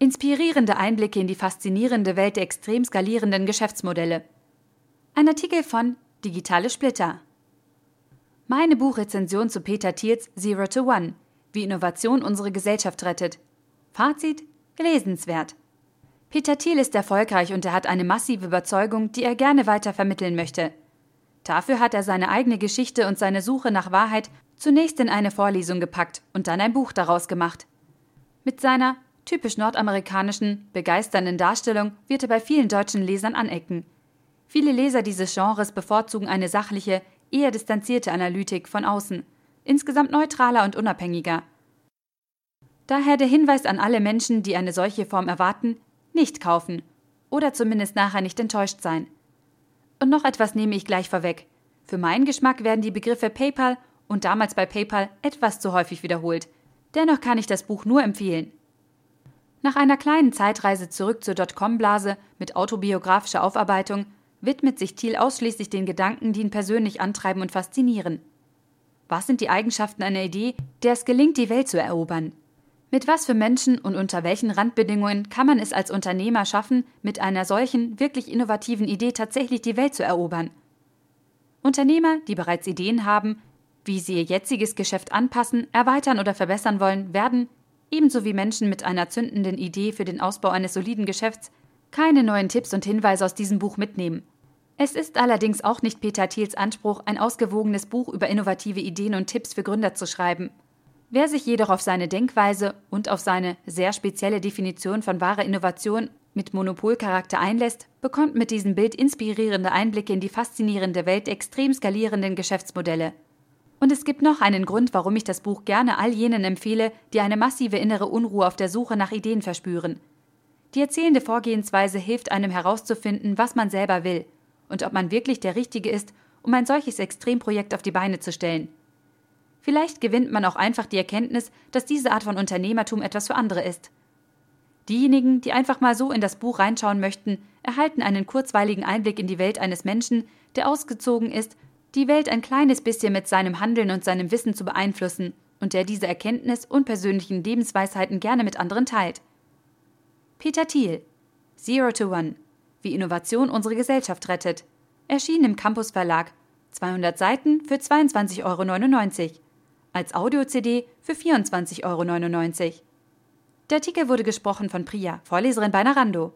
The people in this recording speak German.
Inspirierende Einblicke in die faszinierende Welt der extrem skalierenden Geschäftsmodelle. Ein Artikel von Digitale Splitter. Meine Buchrezension zu Peter Thiels Zero to One, wie Innovation unsere Gesellschaft rettet. Fazit: lesenswert. Peter Thiel ist erfolgreich und er hat eine massive Überzeugung, die er gerne weiter vermitteln möchte. Dafür hat er seine eigene Geschichte und seine Suche nach Wahrheit zunächst in eine Vorlesung gepackt und dann ein Buch daraus gemacht. Mit seiner typisch nordamerikanischen, begeisternden Darstellung wird er bei vielen deutschen Lesern anecken. Viele Leser dieses Genres bevorzugen eine sachliche, eher distanzierte Analytik von außen, insgesamt neutraler und unabhängiger. Daher der Hinweis an alle Menschen, die eine solche Form erwarten, nicht kaufen oder zumindest nachher nicht enttäuscht sein. Und noch etwas nehme ich gleich vorweg. Für meinen Geschmack werden die Begriffe PayPal und damals bei PayPal etwas zu häufig wiederholt. Dennoch kann ich das Buch nur empfehlen. Nach einer kleinen Zeitreise zurück zur Dotcom-Blase mit autobiografischer Aufarbeitung widmet sich Thiel ausschließlich den Gedanken, die ihn persönlich antreiben und faszinieren. Was sind die Eigenschaften einer Idee, der es gelingt, die Welt zu erobern? Mit was für Menschen und unter welchen Randbedingungen kann man es als Unternehmer schaffen, mit einer solchen, wirklich innovativen Idee tatsächlich die Welt zu erobern? Unternehmer, die bereits Ideen haben, wie sie ihr jetziges Geschäft anpassen, erweitern oder verbessern wollen, werden, ebenso wie Menschen mit einer zündenden Idee für den Ausbau eines soliden Geschäfts, keine neuen Tipps und Hinweise aus diesem Buch mitnehmen. Es ist allerdings auch nicht Peter Thiels Anspruch, ein ausgewogenes Buch über innovative Ideen und Tipps für Gründer zu schreiben. Wer sich jedoch auf seine Denkweise und auf seine sehr spezielle Definition von wahrer Innovation mit Monopolcharakter einlässt, bekommt mit diesem Bild inspirierende Einblicke in die faszinierende Welt extrem skalierenden Geschäftsmodelle. Und es gibt noch einen Grund, warum ich das Buch gerne all jenen empfehle, die eine massive innere Unruhe auf der Suche nach Ideen verspüren. Die erzählende Vorgehensweise hilft einem herauszufinden, was man selber will und ob man wirklich der Richtige ist, um ein solches Extremprojekt auf die Beine zu stellen. Vielleicht gewinnt man auch einfach die Erkenntnis, dass diese Art von Unternehmertum etwas für andere ist. Diejenigen, die einfach mal so in das Buch reinschauen möchten, erhalten einen kurzweiligen Einblick in die Welt eines Menschen, der ausgezogen ist die Welt ein kleines bisschen mit seinem Handeln und seinem Wissen zu beeinflussen und der diese Erkenntnis und persönlichen Lebensweisheiten gerne mit anderen teilt. Peter Thiel Zero to One Wie Innovation unsere Gesellschaft rettet. Erschien im Campus Verlag. 200 Seiten für 22,99 Euro. Als Audio-CD für 24,99 Euro. Der Artikel wurde gesprochen von Priya, Vorleserin bei Narando.